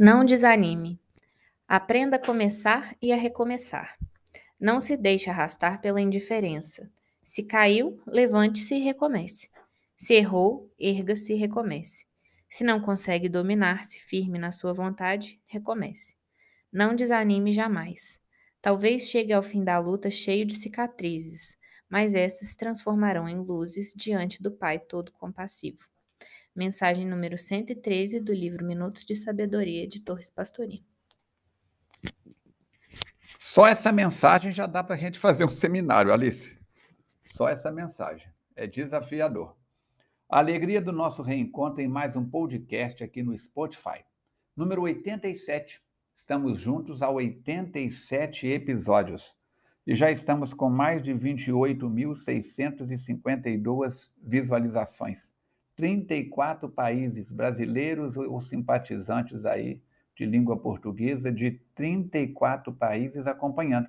Não desanime. Aprenda a começar e a recomeçar. Não se deixe arrastar pela indiferença. Se caiu, levante-se e recomece. Se errou, erga-se e recomece. Se não consegue dominar-se firme na sua vontade, recomece. Não desanime jamais. Talvez chegue ao fim da luta cheio de cicatrizes, mas estas se transformarão em luzes diante do Pai todo compassivo. Mensagem número 113 do livro Minutos de Sabedoria de Torres Pastorinho. Só essa mensagem já dá para a gente fazer um seminário, Alice. Só essa mensagem. É desafiador. A alegria do nosso reencontro em mais um podcast aqui no Spotify. Número 87. Estamos juntos a 87 episódios. E já estamos com mais de 28.652 visualizações. 34 países brasileiros ou simpatizantes aí de língua portuguesa de 34 países acompanhando.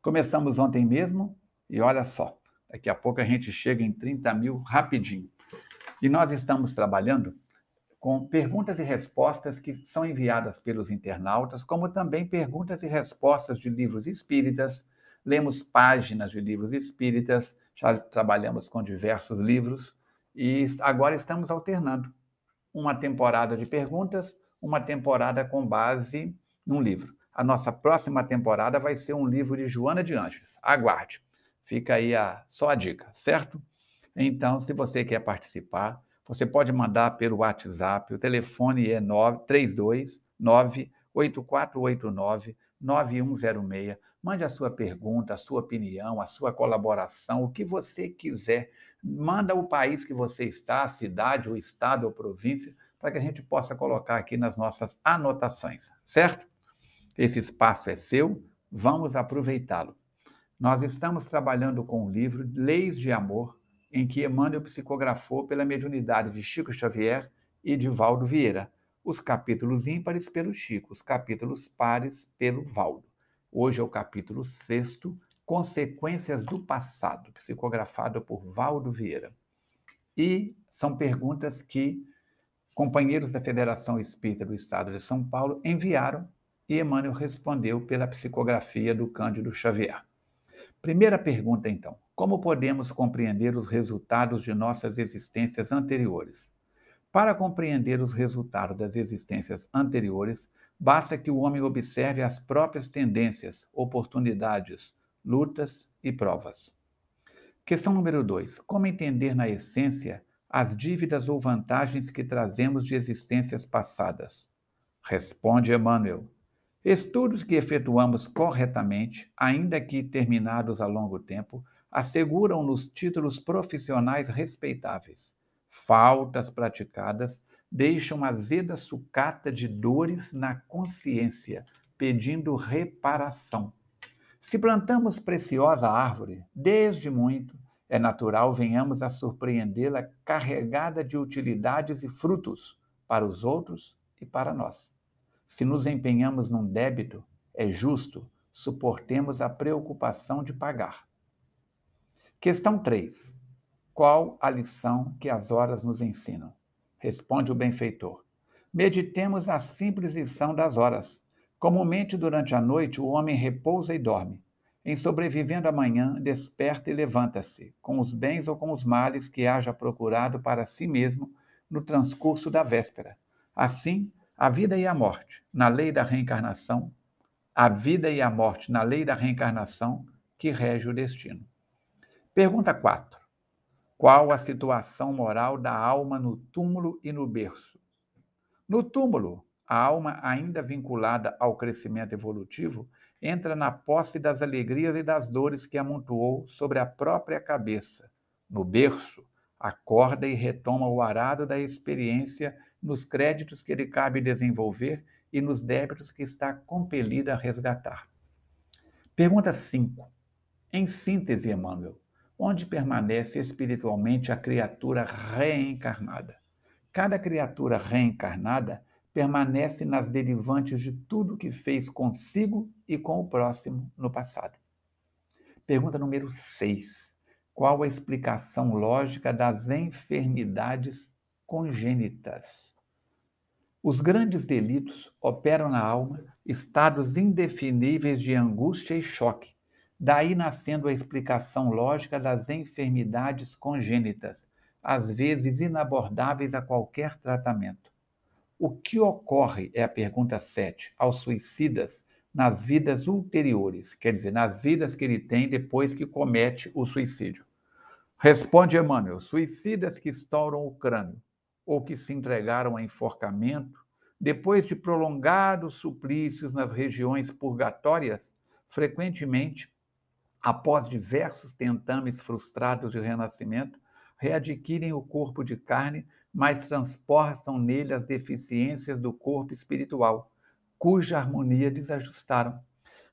Começamos ontem mesmo e olha só, daqui a pouco a gente chega em 30 mil rapidinho. E nós estamos trabalhando com perguntas e respostas que são enviadas pelos internautas, como também perguntas e respostas de livros espíritas. Lemos páginas de livros espíritas, já trabalhamos com diversos livros e agora estamos alternando uma temporada de perguntas, uma temporada com base num livro. A nossa próxima temporada vai ser um livro de Joana de Anjos. Aguarde. Fica aí a, só a dica, certo? Então, se você quer participar, você pode mandar pelo WhatsApp. O telefone é 329 8489 9106. Mande a sua pergunta, a sua opinião, a sua colaboração, o que você quiser manda o país que você está, a cidade, o estado ou província, para que a gente possa colocar aqui nas nossas anotações, certo? Esse espaço é seu, vamos aproveitá-lo. Nós estamos trabalhando com o livro Leis de Amor, em que Emmanuel psicografou pela mediunidade de Chico Xavier e de Valdo Vieira, os capítulos ímpares pelo Chico, os capítulos pares pelo Valdo. Hoje é o capítulo sexto, Consequências do Passado, psicografado por Valdo Vieira. E são perguntas que companheiros da Federação Espírita do Estado de São Paulo enviaram e Emmanuel respondeu pela psicografia do Cândido Xavier. Primeira pergunta, então: como podemos compreender os resultados de nossas existências anteriores? Para compreender os resultados das existências anteriores, basta que o homem observe as próprias tendências, oportunidades, lutas e provas. Questão número 2. Como entender na essência as dívidas ou vantagens que trazemos de existências passadas? Responde Emmanuel. Estudos que efetuamos corretamente, ainda que terminados a longo tempo, asseguram-nos títulos profissionais respeitáveis. Faltas praticadas deixam azeda sucata de dores na consciência, pedindo reparação. Se plantamos preciosa árvore, desde muito, é natural venhamos a surpreendê-la carregada de utilidades e frutos para os outros e para nós. Se nos empenhamos num débito, é justo suportemos a preocupação de pagar. Questão 3. Qual a lição que as horas nos ensinam? Responde o benfeitor. Meditemos a simples lição das horas. Comumente, durante a noite, o homem repousa e dorme. Em sobrevivendo amanhã, desperta e levanta-se, com os bens ou com os males que haja procurado para si mesmo no transcurso da véspera. Assim, a vida e a morte, na lei da reencarnação, a vida e a morte na lei da reencarnação que rege o destino. Pergunta 4. Qual a situação moral da alma no túmulo e no berço? No túmulo, a alma, ainda vinculada ao crescimento evolutivo, entra na posse das alegrias e das dores que amontoou sobre a própria cabeça. No berço, acorda e retoma o arado da experiência nos créditos que lhe cabe desenvolver e nos débitos que está compelida a resgatar. Pergunta 5. Em síntese, Emmanuel, onde permanece espiritualmente a criatura reencarnada? Cada criatura reencarnada permanece nas derivantes de tudo que fez consigo e com o próximo no passado. Pergunta número 6. Qual a explicação lógica das enfermidades congênitas? Os grandes delitos operam na alma estados indefiníveis de angústia e choque, daí nascendo a explicação lógica das enfermidades congênitas, às vezes inabordáveis a qualquer tratamento. O que ocorre, é a pergunta 7, aos suicidas nas vidas ulteriores, quer dizer, nas vidas que ele tem depois que comete o suicídio? Responde Emmanuel: suicidas que estouram o crânio ou que se entregaram a enforcamento, depois de prolongados suplícios nas regiões purgatórias, frequentemente, após diversos tentames frustrados de renascimento, readquirem o corpo de carne, mas transportam nele as deficiências do corpo espiritual, cuja harmonia desajustaram.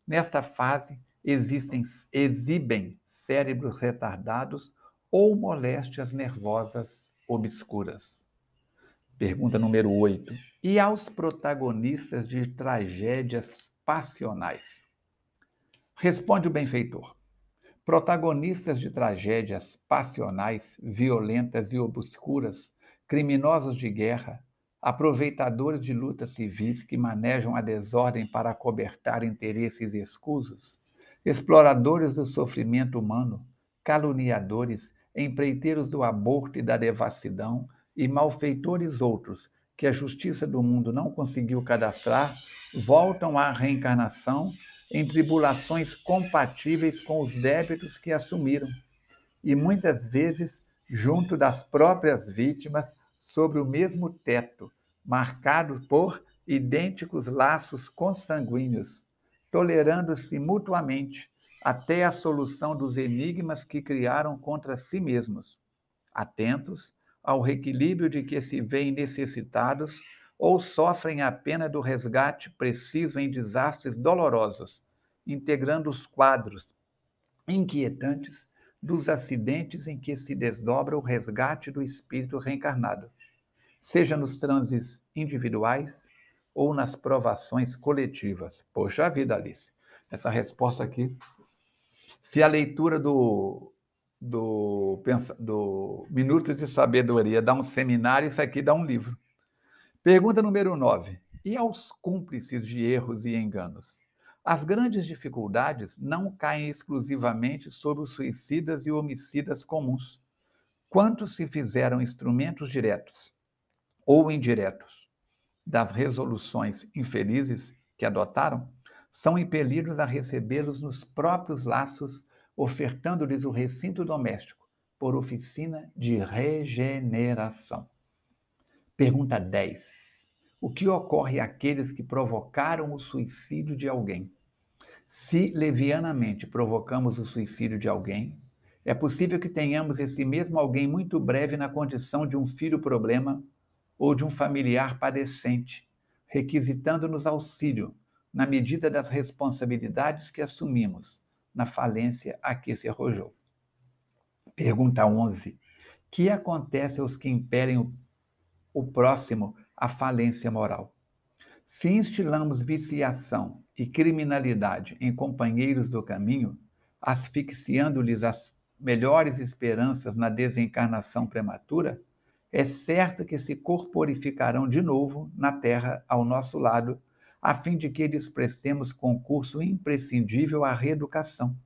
Nesta fase, existem, exibem cérebros retardados ou moléstias nervosas obscuras. Pergunta número 8. E aos protagonistas de tragédias passionais? Responde o benfeitor. Protagonistas de tragédias passionais, violentas e obscuras, criminosos de guerra, aproveitadores de lutas civis que manejam a desordem para acobertar interesses escusos, exploradores do sofrimento humano, caluniadores, empreiteiros do aborto e da devassidão, e malfeitores outros que a justiça do mundo não conseguiu cadastrar, voltam à reencarnação em tribulações compatíveis com os débitos que assumiram, e muitas vezes junto das próprias vítimas, sobre o mesmo teto, marcado por idênticos laços consanguíneos, tolerando-se mutuamente até a solução dos enigmas que criaram contra si mesmos, atentos ao reequilíbrio de que se veem necessitados ou sofrem a pena do resgate preciso em desastres dolorosos, integrando os quadros inquietantes dos acidentes em que se desdobra o resgate do espírito reencarnado, seja nos transes individuais ou nas provações coletivas. Poxa vida, Alice, essa resposta aqui. Se a leitura do do, do Minutos de Sabedoria dá um seminário, isso aqui dá um livro. Pergunta número 9. E aos cúmplices de erros e enganos? As grandes dificuldades não caem exclusivamente sobre os suicidas e homicidas comuns. Quantos se fizeram instrumentos diretos ou indiretos das resoluções infelizes que adotaram, são impelidos a recebê-los nos próprios laços ofertando-lhes o recinto doméstico por oficina de regeneração. Pergunta 10. O que ocorre àqueles que provocaram o suicídio de alguém? Se levianamente provocamos o suicídio de alguém, é possível que tenhamos esse mesmo alguém muito breve na condição de um filho problema ou de um familiar padecente, requisitando-nos auxílio na medida das responsabilidades que assumimos na falência a que se arrojou. Pergunta 11. Que acontece aos que impelem o próximo à falência moral? Se instilamos viciação e criminalidade em companheiros do caminho, asfixiando-lhes as melhores esperanças na desencarnação prematura, é certo que se corporificarão de novo na terra ao nosso lado a fim de que lhes prestemos concurso imprescindível à reeducação,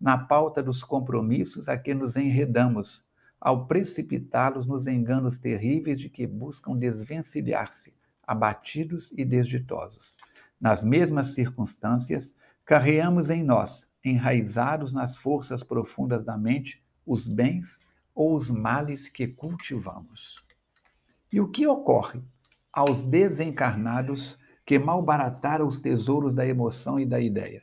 na pauta dos compromissos a que nos enredamos, ao precipitá-los nos enganos terríveis de que buscam desvencilhar-se, abatidos e desditosos. Nas mesmas circunstâncias, carreamos em nós, enraizados nas forças profundas da mente, os bens ou os males que cultivamos. E o que ocorre aos desencarnados que malbarataram os tesouros da emoção e da ideia.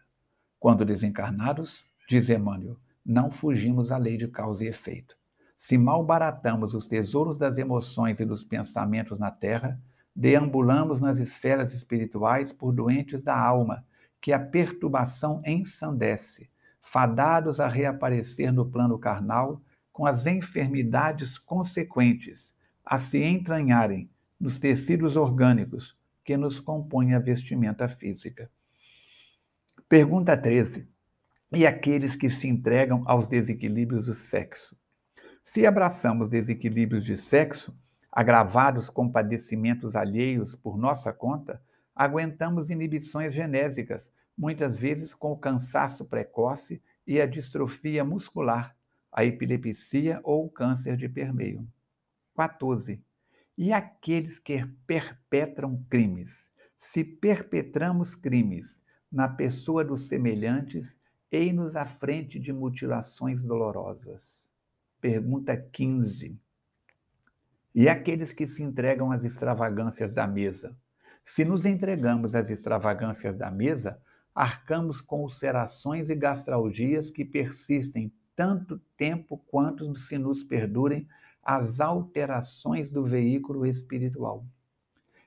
Quando desencarnados, diz Emmanuel, não fugimos à lei de causa e efeito. Se malbaratamos os tesouros das emoções e dos pensamentos na terra, deambulamos nas esferas espirituais por doentes da alma, que a perturbação ensandece, fadados a reaparecer no plano carnal com as enfermidades consequentes, a se entranharem nos tecidos orgânicos, que nos compõe a vestimenta física. Pergunta 13. E aqueles que se entregam aos desequilíbrios do sexo? Se abraçamos desequilíbrios de sexo, Agravados com padecimentos alheios por nossa conta, aguentamos inibições genésicas, muitas vezes com o cansaço precoce e a distrofia muscular, a epilepsia ou o câncer de permeio. 14. E aqueles que perpetram crimes? Se perpetramos crimes na pessoa dos semelhantes, ei-nos à frente de mutilações dolorosas. Pergunta 15. E aqueles que se entregam às extravagâncias da mesa? Se nos entregamos às extravagâncias da mesa, arcamos com ulcerações e gastralgias que persistem tanto tempo quanto se nos perdurem as alterações do veículo espiritual.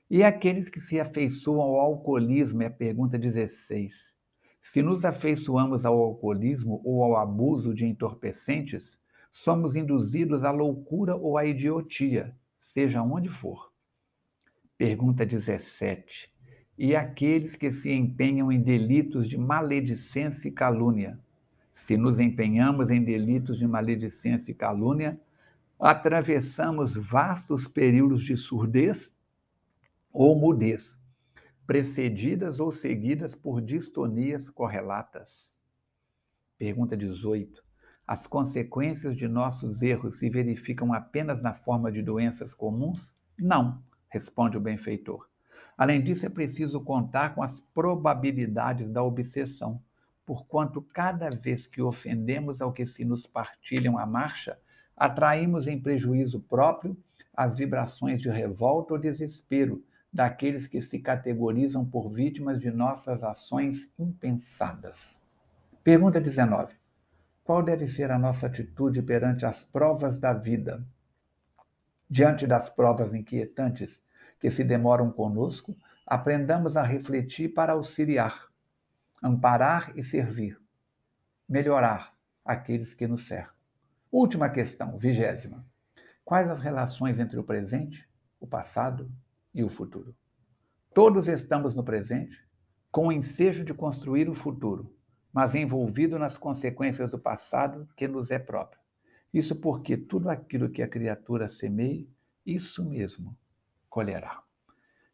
E aqueles que se afeiçoam ao alcoolismo, é a pergunta 16. Se nos afeiçoamos ao alcoolismo ou ao abuso de entorpecentes, somos induzidos à loucura ou à idiotia, seja onde for. Pergunta 17. E aqueles que se empenham em delitos de maledicência e calúnia? Se nos empenhamos em delitos de maledicência e calúnia, atravessamos vastos períodos de surdez ou mudez, precedidas ou seguidas por distonias correlatas. Pergunta 18. As consequências de nossos erros se verificam apenas na forma de doenças comuns? Não, responde o benfeitor. Além disso, é preciso contar com as probabilidades da obsessão, porquanto cada vez que ofendemos ao que se nos partilham a marcha, atraímos em prejuízo próprio as vibrações de revolta ou desespero daqueles que se categorizam por vítimas de nossas ações impensadas. Pergunta 19. Qual deve ser a nossa atitude perante as provas da vida? Diante das provas inquietantes que se demoram conosco, aprendamos a refletir para auxiliar, amparar e servir, melhorar aqueles que nos cercam. Última questão, vigésima. Quais as relações entre o presente, o passado e o futuro? Todos estamos no presente, com o ensejo de construir o futuro, mas envolvido nas consequências do passado que nos é próprio. Isso porque tudo aquilo que a criatura semeia, isso mesmo colherá.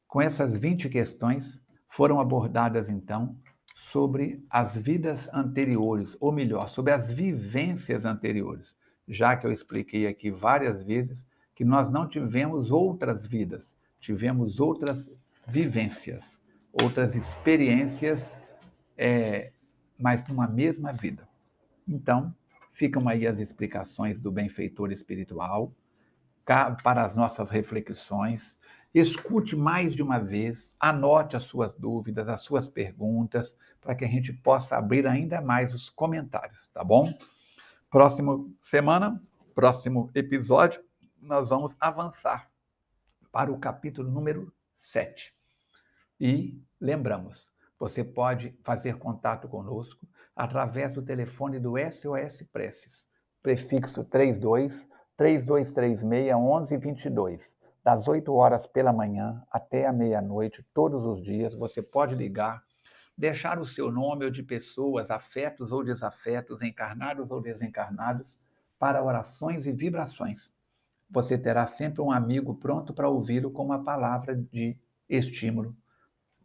Com essas 20 questões, foram abordadas então sobre as vidas anteriores, ou melhor, sobre as vivências anteriores já que eu expliquei aqui várias vezes que nós não tivemos outras vidas, tivemos outras vivências, outras experiências, é, mas numa mesma vida. Então, ficam aí as explicações do benfeitor espiritual para as nossas reflexões. Escute mais de uma vez, anote as suas dúvidas, as suas perguntas, para que a gente possa abrir ainda mais os comentários, tá bom? Próxima semana, próximo episódio, nós vamos avançar para o capítulo número 7. E lembramos, você pode fazer contato conosco através do telefone do SOS Preces, prefixo 32 3236 1122, das 8 horas pela manhã até a meia-noite, todos os dias. Você pode ligar deixar o seu nome ou de pessoas, afetos ou desafetos, encarnados ou desencarnados, para orações e vibrações. Você terá sempre um amigo pronto para ouvi-lo com uma palavra de estímulo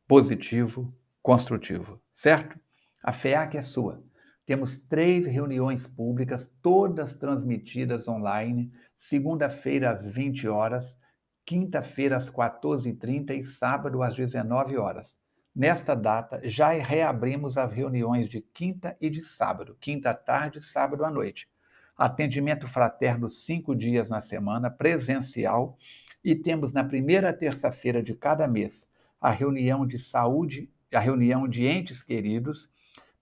positivo, construtivo, certo? A FEAC é sua. Temos três reuniões públicas, todas transmitidas online, segunda-feira às 20 horas, quinta-feira às 14h30 e sábado às 19 horas. Nesta data, já reabrimos as reuniões de quinta e de sábado, quinta à tarde e sábado à noite. Atendimento fraterno cinco dias na semana, presencial, e temos na primeira terça-feira de cada mês a reunião de saúde, a reunião de entes queridos,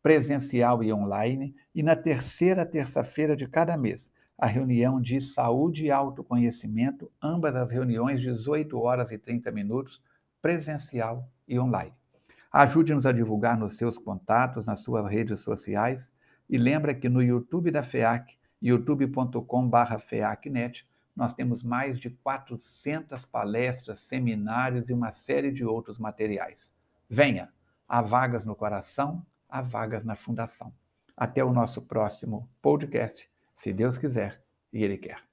presencial e online, e na terceira terça-feira de cada mês a reunião de saúde e autoconhecimento, ambas as reuniões 18 horas e 30 minutos, presencial e online. Ajude-nos a divulgar nos seus contatos, nas suas redes sociais. E lembra que no YouTube da FEAC, youtube.com.br FEACnet, nós temos mais de 400 palestras, seminários e uma série de outros materiais. Venha! Há vagas no coração, há vagas na fundação. Até o nosso próximo podcast, se Deus quiser e Ele quer.